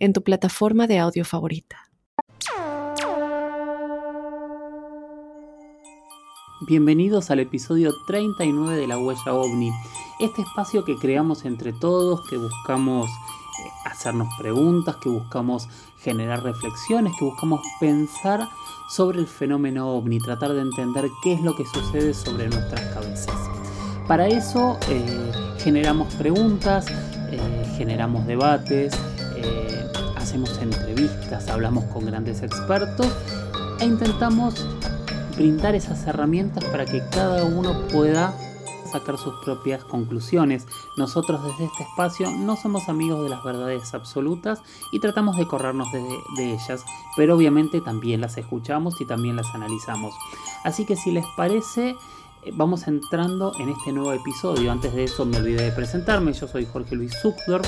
en tu plataforma de audio favorita. Bienvenidos al episodio 39 de La Huella OVNI, este espacio que creamos entre todos, que buscamos eh, hacernos preguntas, que buscamos generar reflexiones, que buscamos pensar sobre el fenómeno ovni, tratar de entender qué es lo que sucede sobre nuestras cabezas. Para eso eh, generamos preguntas, eh, generamos debates, hacemos entrevistas, hablamos con grandes expertos e intentamos brindar esas herramientas para que cada uno pueda sacar sus propias conclusiones. Nosotros desde este espacio no somos amigos de las verdades absolutas y tratamos de corrernos de, ellas, pero obviamente también las escuchamos y también las analizamos. Así que si les parece, eh, vamos entrando en este nuevo episodio. Antes de eso me olvidé de presentarme, yo soy Jorge Luis Zuckdorf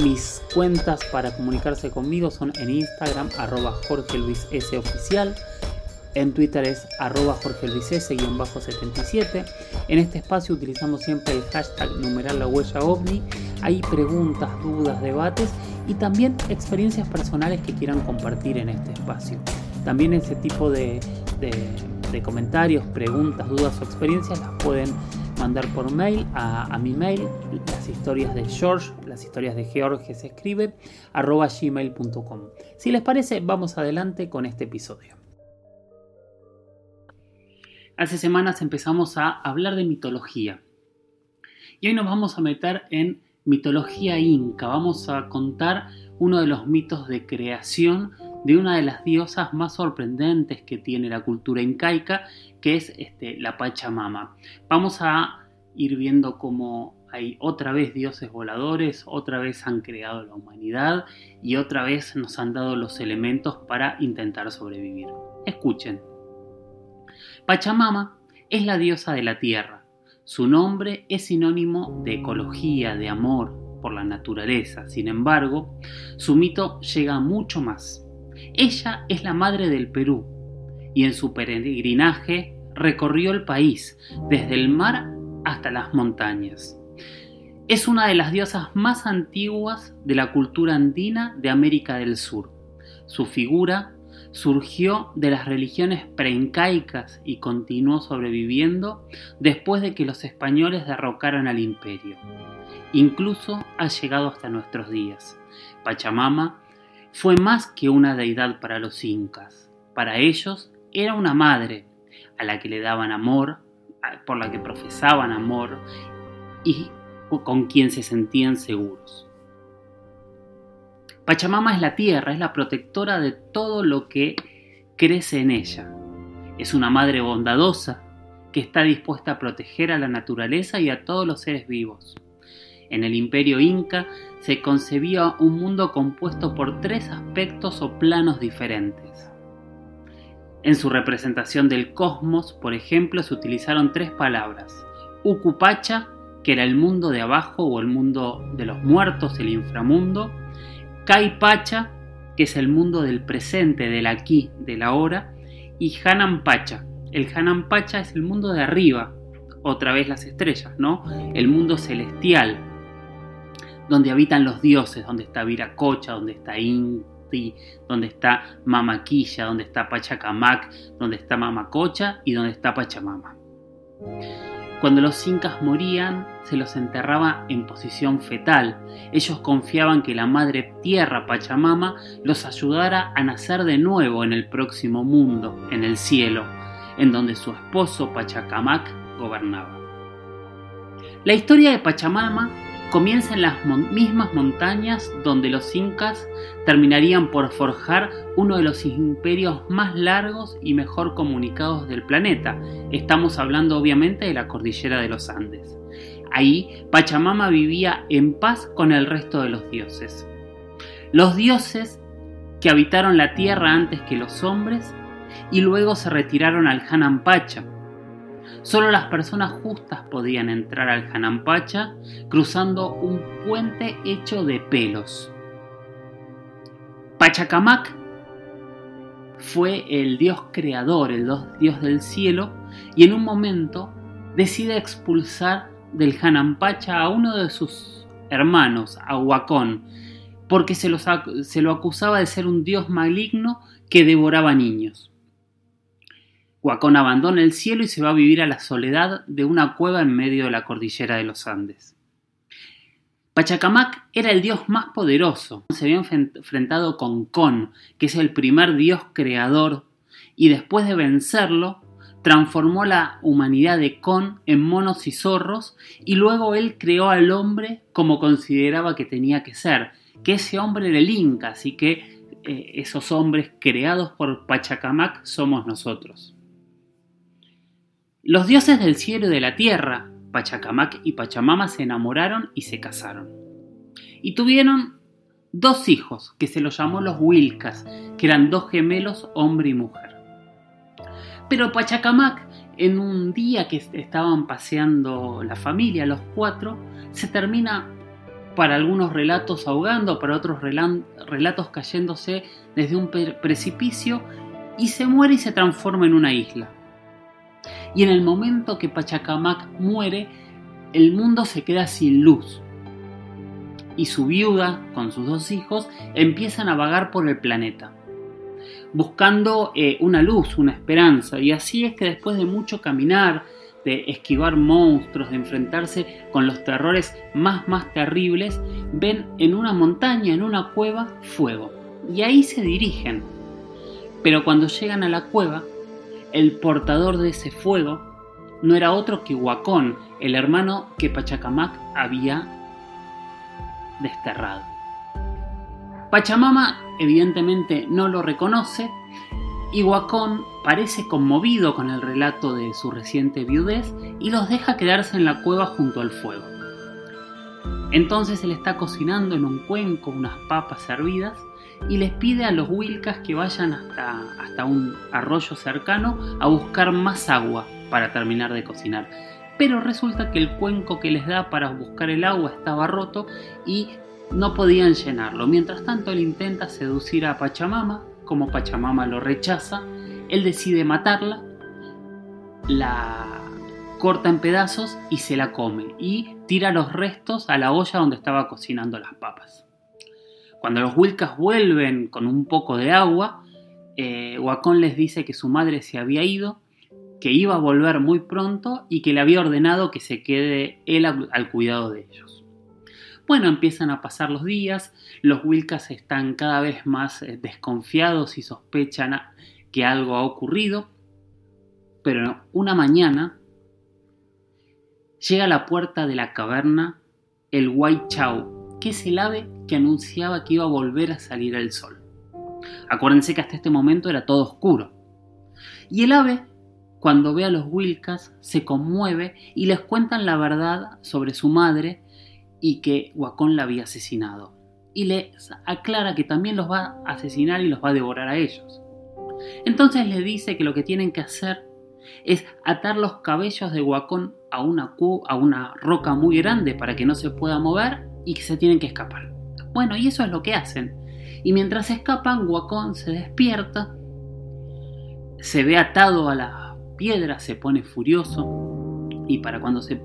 mis cuentas para comunicarse conmigo son en Instagram, arroba Jorge Luis S oficial. En Twitter es arroba Jorge Luis S-77. En este espacio utilizamos siempre el hashtag numeral la huella ovni. Hay preguntas, dudas, debates y también experiencias personales que quieran compartir en este espacio. También ese tipo de, de comentarios, preguntas, dudas o experiencias las pueden mandar por mail a, mi mail, las historias de George, las historias de George se escribe, arroba gmail.com. Si les parece, vamos adelante con este episodio. Hace semanas empezamos a hablar de mitología. Y hoy nos vamos a meter en mitología inca. Vamos a contar uno de los mitos de creación de una de las diosas más sorprendentes que tiene la cultura incaica, que es este, la Pachamama. Vamos a ir viendo cómo hay otra vez dioses voladores, otra vez han creado la humanidad y otra vez nos han dado los elementos para intentar sobrevivir. Escuchen. Pachamama es la diosa de la tierra. Su nombre es sinónimo de ecología, de amor por la naturaleza. Sin embargo, su mito llega mucho más. Ella es la madre del Perú y en su peregrinaje recorrió el país, desde el mar hasta las montañas. Es una de las diosas más antiguas de la cultura andina de América del Sur. Su figura surgió de las religiones preincaicas y continuó sobreviviendo después de que los españoles derrocaran al imperio. Incluso ha llegado hasta nuestros días. Pachamama fue más que una deidad para los incas. Para ellos era una madre a la que le daban amor, por la que profesaban amor y con quien se sentían seguros. Pachamama es la tierra, es la protectora de todo lo que crece en ella. Es una madre bondadosa que está dispuesta a proteger a la naturaleza y a todos los seres vivos. En el imperio inca se concebía un mundo compuesto por tres aspectos o planos diferentes. En su representación del cosmos, por ejemplo, se utilizaron tres palabras. Ukupacha, que era el mundo de abajo o el mundo de los muertos, el inframundo. Kaipacha, que es el mundo del presente, del aquí, del ahora. Y Hanampacha. El Hanampacha es el mundo de arriba, otra vez las estrellas, ¿no? El mundo celestial, donde habitan los dioses, donde está Viracocha, donde está Donde está Mamaquilla, donde está Pachacamac, donde está Mamacocha y donde está Pachamama. Cuando los incas morían, se los enterraba en posición fetal. Ellos confiaban que la madre tierra Pachamama los ayudara a nacer de nuevo en el próximo mundo, en el cielo, en donde su esposo Pachacamac gobernaba. La historia de Pachamama comienza en las mismas montañas donde los incas terminarían por forjar uno de los imperios más largos y mejor comunicados del planeta. Estamos hablando obviamente de la cordillera de los Andes. Ahí Pachamama vivía en paz con el resto de los dioses. Los dioses que habitaron la tierra antes que los hombres y luego se retiraron al Hanampacha. Solo las personas justas podían entrar al Hanampacha cruzando un puente hecho de pelos. Pachacamac fue el dios creador, el dios del cielo, y en un momento decide expulsar del Hanampacha a uno de sus hermanos, a porque se, se, lo acusaba de ser un dios maligno que devoraba niños. Huacón abandona el cielo y se va a vivir a la soledad de una cueva en medio de la cordillera de los Andes. Pachacamac era el dios más poderoso. Se había enfrentado con Con, que es el primer dios creador, y después de vencerlo, transformó la humanidad de Con en monos y zorros, y luego él creó al hombre como consideraba que tenía que ser, que ese hombre era el Inca, así que eh, esos hombres creados por Pachacamac somos nosotros. Los dioses del cielo y de la tierra, Pachacamac y Pachamama se enamoraron y se casaron. Y tuvieron dos hijos, que se los llamó los Wilcas, que eran dos gemelos, hombre y mujer. Pero Pachacamac, en un día que estaban paseando la familia, los cuatro, se termina para algunos relatos ahogando, para otros relatos cayéndose desde un precipicio y se muere y se transforma en una isla. Y en el momento que Pachacamac muere, el mundo se queda sin luz. Y su viuda, con sus dos hijos, empiezan a vagar por el planeta, buscando eh, una luz, una esperanza. Y así es que después de mucho caminar, de esquivar monstruos, de enfrentarse con los terrores más más terribles, ven en una montaña, en una cueva, fuego. Y ahí se dirigen. Pero cuando llegan a la cueva, el portador de ese fuego no era otro que Huacón, el hermano que Pachacamac había desterrado. Pachamama evidentemente no lo reconoce y Huacón parece conmovido con el relato de su reciente viudez y los deja quedarse en la cueva junto al fuego. Entonces él está cocinando en un cuenco unas papas hervidas y les pide a los Wilcas que vayan hasta, hasta un arroyo cercano a buscar más agua para terminar de cocinar. Pero resulta que el cuenco que les da para buscar el agua estaba roto y no podían llenarlo. Mientras tanto él intenta seducir a Pachamama, como Pachamama lo rechaza, él decide matarla, la corta en pedazos y se la come y tira los restos a la olla donde estaba cocinando las papas. Cuando los Wilcas vuelven con un poco de agua, eh, les dice que su madre se había ido, que iba a volver muy pronto y que le había ordenado que se quede él al, cuidado de ellos. Bueno, empiezan a pasar los días, los Wilcas están cada vez más eh, desconfiados y sospechan que algo ha ocurrido, pero una mañana llega a la puerta de la caverna el Chow, que es el ave que anunciaba que iba a volver a salir el sol. Acuérdense que hasta este momento era todo oscuro. Y el ave, cuando ve a los Wilcas, se conmueve y les cuentan la verdad sobre su madre y que Wacón la había asesinado. Y les aclara que también los va a asesinar y los va a devorar a ellos. Entonces les dice que lo que tienen que hacer es atar los cabellos de Wacón a una, a una roca muy grande para que no se pueda mover y que se tienen que escapar. Bueno, y eso es lo que hacen. Y mientras escapan, Wacón se despierta, se ve atado a la piedra, se pone furioso y para cuando se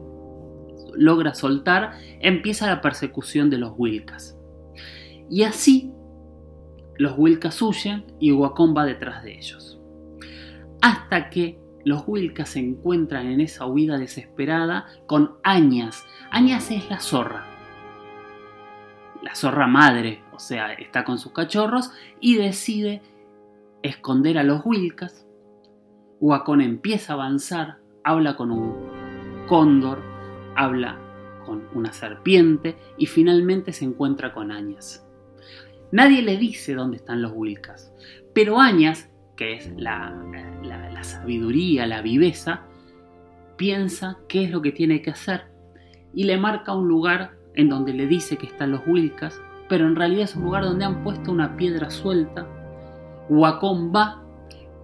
logra soltar, empieza la persecución de los Wilcas. Y así los Wilcas huyen y Wacón va detrás de ellos. Hasta que los Wilcas se encuentran en esa huida desesperada con Añas. Añas es la zorra la zorra madre, o sea, está con sus cachorros y decide esconder a los Wilcas. Huacón empieza a avanzar, habla con un cóndor, habla con una serpiente y finalmente se encuentra con Añas. Nadie le dice dónde están los Wilcas, pero Añas, que es la, la sabiduría, la viveza, piensa qué es lo que tiene que hacer y le marca un lugar en donde le dice que están los Wilcas pero en realidad es un lugar donde han puesto una piedra suelta. Wacom va,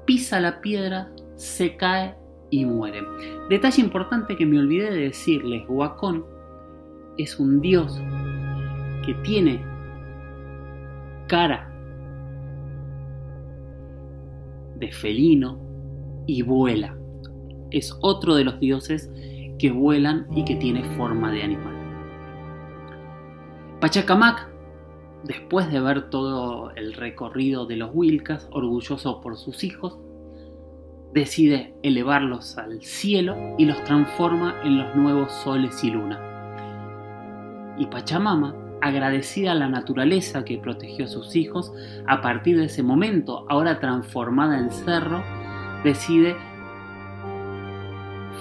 pisa la piedra, se cae y muere. Detalle importante que me olvidé de decirles, Wacom es un dios que tiene cara de felino y vuela. Es otro de los dioses que vuelan y que tiene forma de animal. Pachacamac, después de ver todo el recorrido de los Wilcas, orgulloso por sus hijos, decide elevarlos al cielo y los transforma en los nuevos soles y luna. Y Pachamama, agradecida a la naturaleza que protegió a sus hijos, a partir de ese momento, ahora transformada en cerro, decide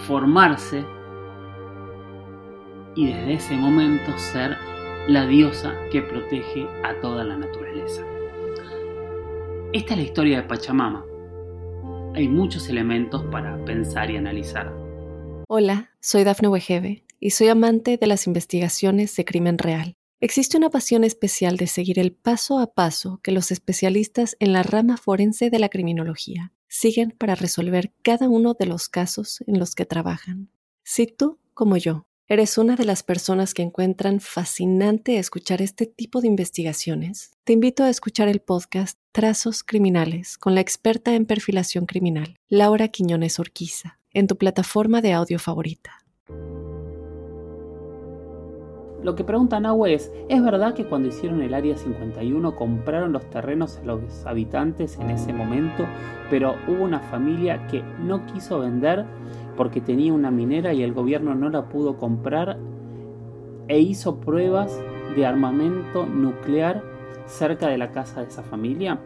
formarse y desde ese momento ser la diosa que protege a toda la naturaleza. Esta es la historia de Pachamama. Hay muchos elementos para pensar y analizar. Hola, soy Dafne Wegebe y soy amante de las investigaciones de crimen real. Existe una pasión especial de seguir el paso a paso que los especialistas en la rama forense de la criminología siguen para resolver cada uno de los casos en los que trabajan. Si tú, como yo, eres una de las personas que encuentran fascinante escuchar este tipo de investigaciones, te invito a escuchar el podcast Trazos Criminales con la experta en perfilación criminal, Laura Quiñones Orquiza, en tu plataforma de audio favorita. Lo que pregunta Nahue es, ¿es verdad que cuando hicieron el Área 51 compraron los terrenos a los habitantes en ese momento, pero hubo una familia que no quiso vender porque tenía una minera y el gobierno no la pudo comprar e hizo pruebas de armamento nuclear cerca de la casa de esa familia?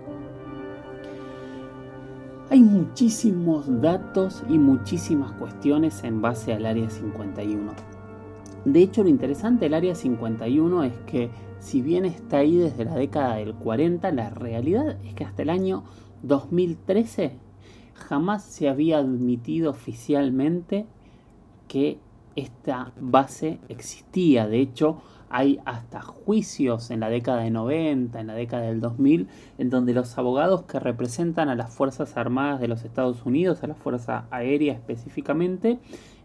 Hay muchísimos datos y muchísimas cuestiones en base al Área 51. De hecho, lo interesante del Área 51 es que si bien está ahí desde la década del 40, la realidad es que hasta el año 2013 jamás se había admitido oficialmente que esta base existía. De hecho, hay hasta juicios en la década de 90, en la década del 2000, en donde los abogados que representan a las Fuerzas Armadas de los Estados Unidos, a la Fuerza Aérea específicamente,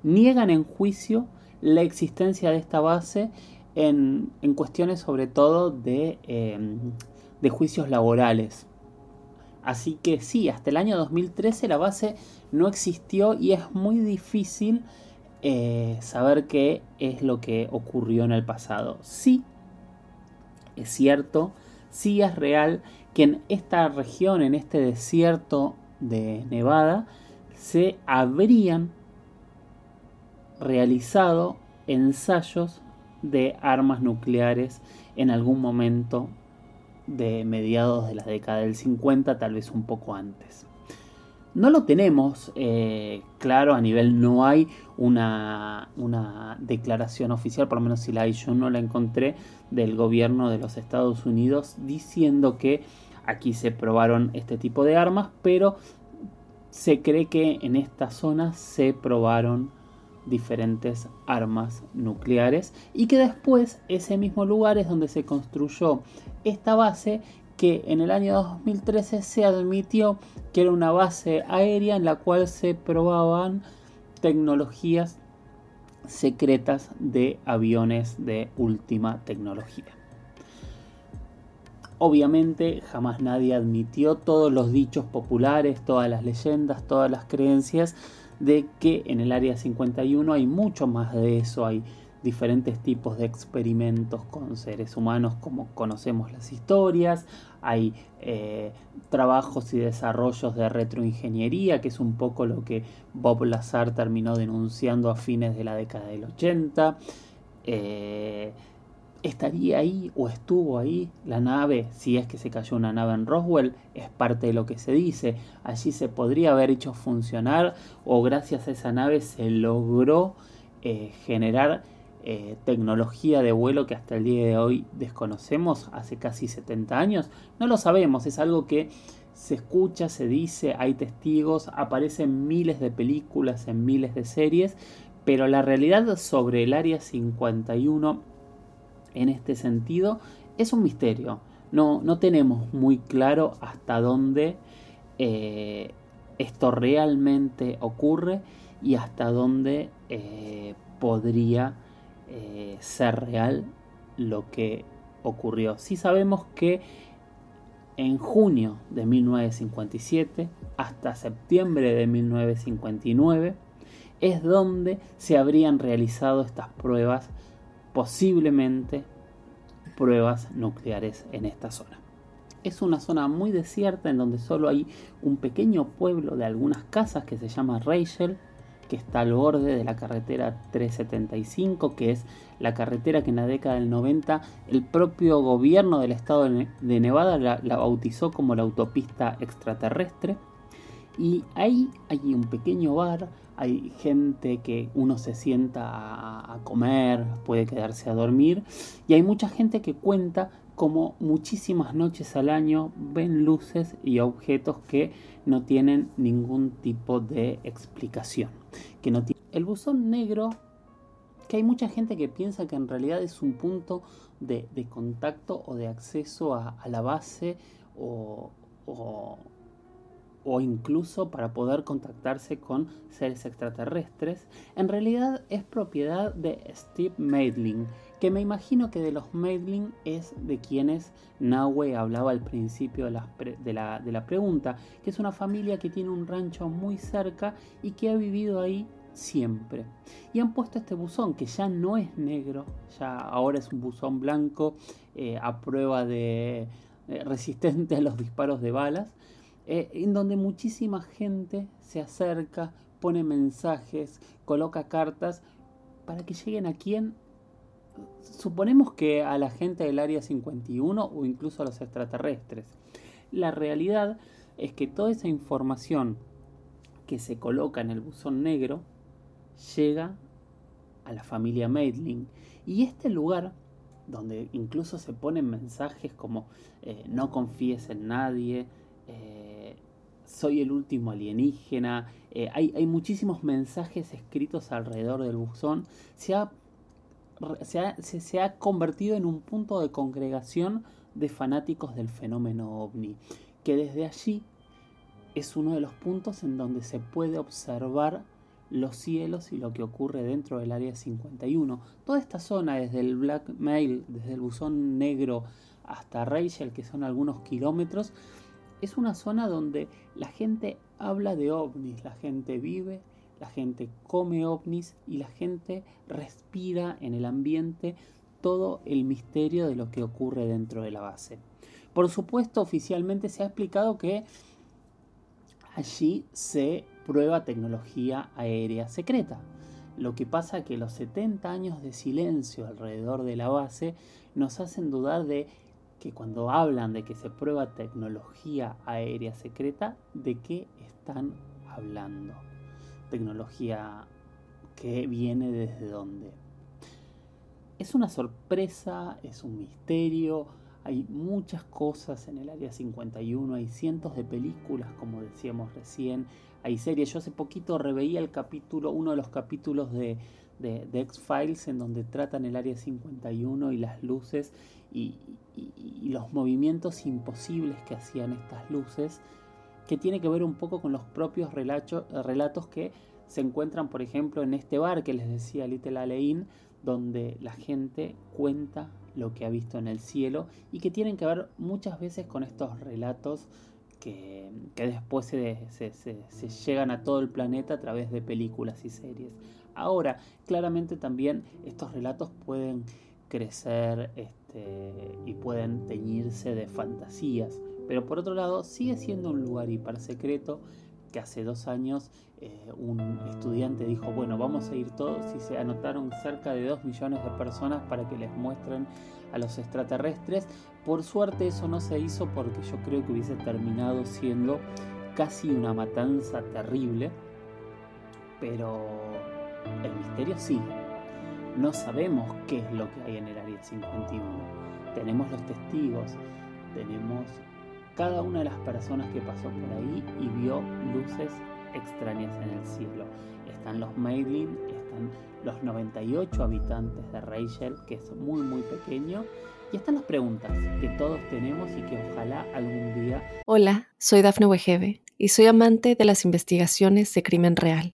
niegan en juicio la existencia de esta base en, cuestiones sobre todo de, juicios laborales. Así que sí, hasta el año 2013 la base no existió y es muy difícil eh, saber qué es lo que ocurrió en el pasado. Sí, es cierto, sí es real que en esta región, en este desierto de Nevada, se habrían realizado ensayos de armas nucleares en algún momento de mediados de la década del 50, tal vez un poco antes. No lo tenemos eh, claro a nivel, no hay una, una, declaración oficial, por lo menos si la hay, yo no la encontré, del gobierno de los Estados Unidos diciendo que aquí se probaron este tipo de armas, pero se cree que en esta zona se probaron diferentes armas nucleares y que después ese mismo lugar es donde se construyó esta base que en el año 2013 se admitió que era una base aérea en la cual se probaban tecnologías secretas de aviones de última tecnología. Obviamente jamás nadie admitió todos los dichos populares, todas las leyendas, todas las creencias de que en el área 51 hay mucho más de eso, hay diferentes tipos de experimentos con seres humanos como conocemos las historias, hay eh, trabajos y desarrollos de retroingeniería, que es un poco lo que Bob Lazar terminó denunciando a fines de la década del 80 estaría ahí o estuvo ahí la nave, si es que se cayó una nave en Roswell, es parte de lo que se dice. Allí se podría haber hecho funcionar o gracias a esa nave se logró eh, generar eh, tecnología de vuelo que hasta el día de hoy desconocemos, hace casi 70 años. No lo sabemos, es algo que se escucha, se dice, hay testigos, aparecen miles de películas, en miles de series, pero la realidad sobre el Área 51 en este sentido Es un misterio. No, no tenemos muy claro hasta dónde eh, esto realmente ocurre y hasta dónde eh, podría eh, ser real lo que ocurrió. Sí sabemos que en junio de 1957 hasta septiembre de 1959 es donde se habrían realizado estas pruebas, posiblemente pruebas nucleares en esta zona. Es una zona muy desierta en donde solo hay un pequeño pueblo de algunas casas que se llama Rachel, que está al borde de la carretera 375, que es la carretera que en la década del 90 el propio gobierno del estado de Nevada la, bautizó como la autopista extraterrestre. Y ahí hay un pequeño bar, hay gente que uno se sienta a, comer, puede quedarse a dormir, y hay mucha gente que cuenta como muchísimas noches al año ven luces y objetos que no tienen ningún tipo de explicación. Que no El buzón negro, que hay mucha gente que piensa que en realidad es un punto de, contacto o de acceso a, la base o incluso para poder contactarse con seres extraterrestres, en realidad es propiedad de Steve Maidling, que me imagino que de los Maidling es de quienes Nahue hablaba al principio de la, de la pregunta, que es una familia que tiene un rancho muy cerca y que ha vivido ahí siempre. Y han puesto este buzón que ya no es negro, ya ahora es un buzón blanco eh, a prueba de eh, resistente a los disparos de balas, eh, en donde muchísima gente se acerca, pone mensajes, coloca cartas para que lleguen a quien suponemos que a la gente del Área 51 o incluso a los extraterrestres. La realidad es que toda esa información que se coloca en el buzón negro llega a la familia Maidling. Y este lugar, donde incluso se ponen mensajes como eh, no confíes en nadie, eh, soy el último alienígena, eh, hay, hay, muchísimos mensajes escritos alrededor del buzón, se ha se ha, convertido en un punto de congregación de fanáticos del fenómeno ovni, que desde allí es uno de los puntos en donde se puede observar los cielos y lo que ocurre dentro del área 51. Toda esta zona, desde el Black Mail, desde el buzón negro hasta Rachel, que son algunos kilómetros, es una zona donde la gente habla de ovnis, la gente vive la gente come ovnis y la gente respira en el ambiente todo el misterio de lo que ocurre dentro de la base. Por supuesto, oficialmente se ha explicado que allí se prueba tecnología aérea secreta. Lo que pasa es que los 70 años de silencio alrededor de la base nos hacen dudar de que cuando hablan de que se prueba tecnología aérea secreta, ¿de qué están hablando? tecnología que viene desde dónde. Es una sorpresa, es un misterio, hay muchas cosas en el área 51, hay cientos de películas, como decíamos recién, hay series. Yo hace poquito reveía el capítulo, uno de los capítulos de, de, X-Files en donde tratan el área 51 y las luces y, los movimientos imposibles que hacían estas luces que tiene que ver un poco con los propios relatos que se encuentran, por ejemplo, en este bar que les decía Little Alein, donde la gente cuenta lo que ha visto en el cielo y que tienen que ver muchas veces con estos relatos que, después se, se, llegan a todo el planeta a través de películas y series. Ahora, claramente también estos relatos pueden crecer este, y pueden teñirse de fantasías. Pero por otro lado, sigue siendo un lugar hiper secreto que hace dos años eh, un estudiante dijo, bueno, vamos a ir todos y se anotaron cerca de dos millones de personas para que les muestren a los extraterrestres. Por suerte eso no se hizo porque yo creo que hubiese terminado siendo casi una matanza terrible. Pero el misterio sigue. No sabemos qué es lo que hay en el Área 51. Tenemos los testigos, tenemos cada una de las personas que pasó por ahí y vio luces extrañas en el cielo. Están los Maylin, están los 98 habitantes de Rachel, que es muy muy pequeño, Y están las preguntas que todos tenemos y que ojalá algún día... Hola, soy Dafne Wegebe y soy amante de las investigaciones de crimen real.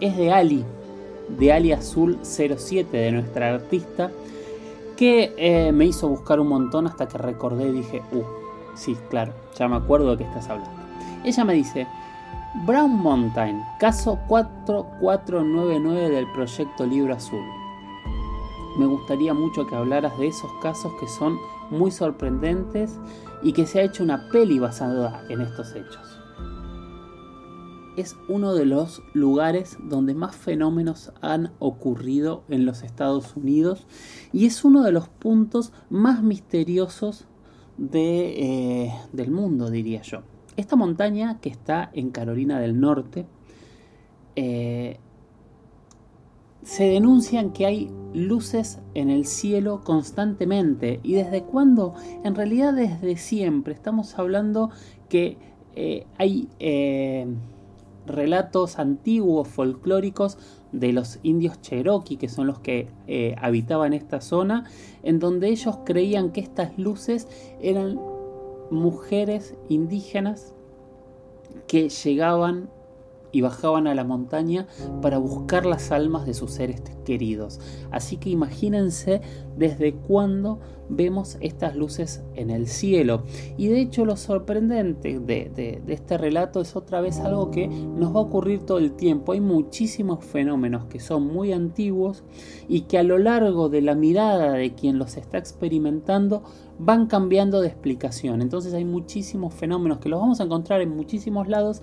es de Ali, de Ali Azul 07, de nuestra artista, que eh, me hizo buscar un montón hasta que recordé y dije, uh, sí, claro, ya me acuerdo de qué estás hablando. Ella me dice, Brown Mountain, caso 4499 del proyecto Libro Azul. Me gustaría mucho que hablaras de esos casos que son muy sorprendentes y que se ha hecho una peli basada en estos hechos. Es uno de los lugares donde más fenómenos han ocurrido en los Estados Unidos y es uno de los puntos más misteriosos de, eh, del mundo, diría yo. Esta montaña que está en Carolina del Norte, eh, se denuncian que hay luces en el cielo constantemente. ¿Y desde cuándo? En realidad desde siempre. Estamos hablando que eh, hay relatos antiguos, folclóricos de los indios cherokee, que son los que habitaban esta zona, en donde ellos creían que estas luces eran mujeres indígenas que llegaban y bajaban a la montaña para buscar las almas de sus seres queridos. Así que imagínense desde cuándo vemos estas luces en el cielo. Y de hecho lo sorprendente de, este relato es otra vez algo que nos va a ocurrir todo el tiempo. Hay muchísimos fenómenos que son muy antiguos y que a lo largo de la mirada de quien los está experimentando van cambiando de explicación. Entonces hay muchísimos fenómenos que los vamos a encontrar en muchísimos lados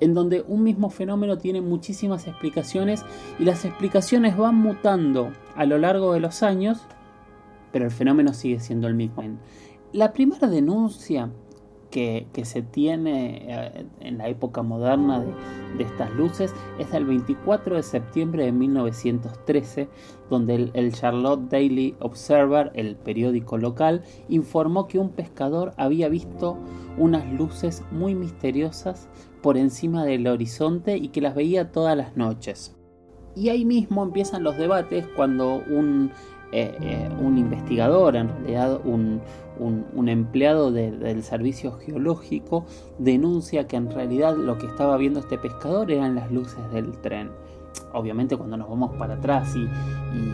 en donde un mismo fenómeno tiene muchísimas explicaciones y las explicaciones van mutando a lo largo de los años, pero el fenómeno sigue siendo el mismo. La primera denuncia que, se tiene eh, en la época moderna de, estas luces es del 24 de septiembre de 1913, donde el, el, Charlotte Daily Observer, el periódico local, informó que un pescador había visto unas luces muy misteriosas por encima del horizonte y que las veía todas las noches. Y ahí mismo empiezan los debates cuando un, eh, eh, un investigador, en realidad un, empleado del servicio geológico, denuncia que en realidad lo que estaba viendo este pescador eran las luces del tren. Obviamente cuando nos vamos para atrás y,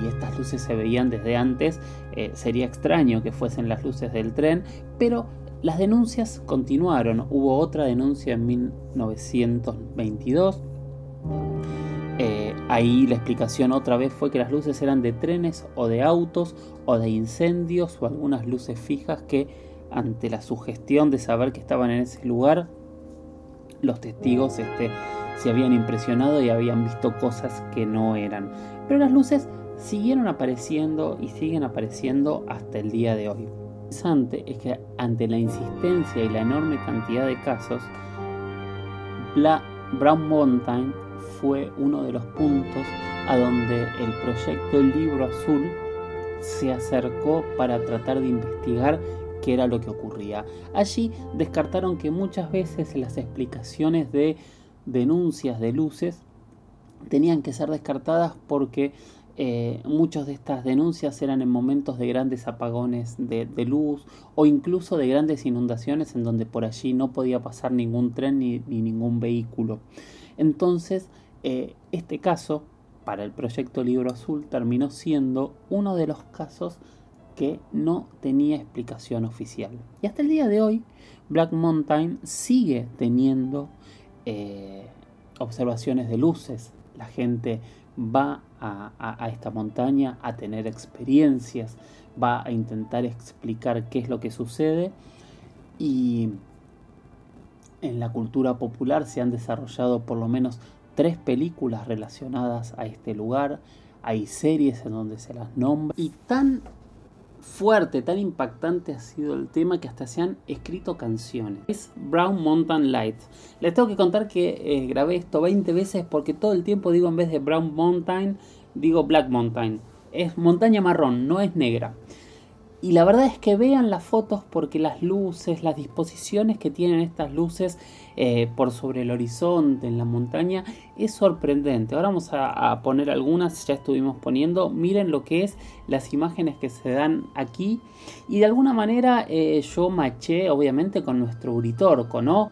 estas luces se veían desde antes, eh, sería extraño que fuesen las luces del tren, pero las denuncias continuaron. Hubo otra denuncia en 1922. Eh, ahí la explicación otra vez fue que las luces eran de trenes o de autos o de incendios o algunas luces fijas que ante la sugestión de saber que estaban en ese lugar, los testigos este, se habían impresionado y habían visto cosas que no eran. Pero las luces siguieron apareciendo y siguen apareciendo hasta el día de hoy interesante es que ante la insistencia y la enorme cantidad de casos, Brown Mountain fue uno de los puntos a donde el proyecto Libro Azul se acercó para tratar de investigar qué era lo que ocurría. Allí descartaron que muchas veces las explicaciones de denuncias de luces tenían que ser descartadas porque eh, muchas de estas denuncias eran en momentos de grandes apagones de, luz o incluso de grandes inundaciones en donde por allí no podía pasar ningún tren ni, ningún vehículo. Entonces, eh, este caso para el proyecto Libro Azul terminó siendo uno de los casos que no tenía explicación oficial. Y hasta el día de hoy, Black Mountain sigue teniendo eh, observaciones de luces. La gente va a, esta montaña a tener experiencias, va a intentar explicar qué es lo que sucede. Y en la cultura popular se han desarrollado por lo menos tres películas relacionadas a este lugar, hay series en donde se las nombra. Y tan fuerte, tan impactante ha sido el tema que hasta se han escrito canciones. Es Brown Mountain Light. Les tengo que contar que eh, grabé esto 20 veces porque todo el tiempo digo en vez de Brown Mountain, digo Black Mountain. Es montaña marrón, no es negra. Y la verdad es que vean las fotos porque las luces, las disposiciones que tienen estas luces eh, por sobre el horizonte, en la montaña, es sorprendente. Ahora vamos a, poner algunas, ya estuvimos poniendo. Miren lo que es las imágenes que se dan aquí. Y de alguna manera eh, yo maché obviamente con nuestro Uritorco, ¿no?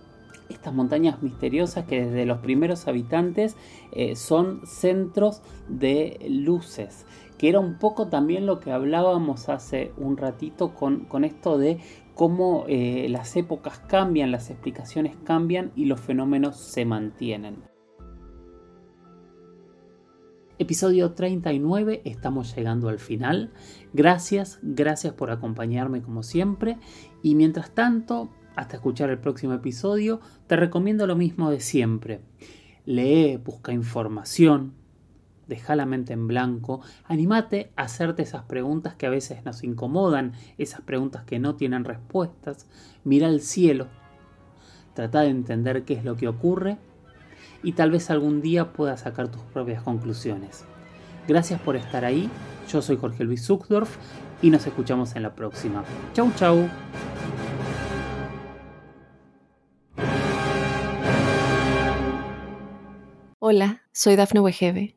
estas montañas misteriosas que desde los primeros habitantes eh, son centros de luces que era un poco también lo que hablábamos hace un ratito con, esto de cómo eh, las épocas cambian, las explicaciones cambian y los fenómenos se mantienen. Episodio 39, estamos llegando al final. Gracias, gracias por acompañarme como siempre. Y mientras tanto, hasta escuchar el próximo episodio, te recomiendo lo mismo de siempre. Lee, busca información, deja la mente en blanco, animate a hacerte esas preguntas que a veces nos incomodan, esas preguntas que no tienen respuestas, mira al cielo, trata de entender qué es lo que ocurre y tal vez algún día puedas sacar tus propias conclusiones. Gracias por estar ahí, yo soy Jorge Luis Zuckdorf y nos escuchamos en la próxima. Chau chau. Hola, soy Dafne Wegebe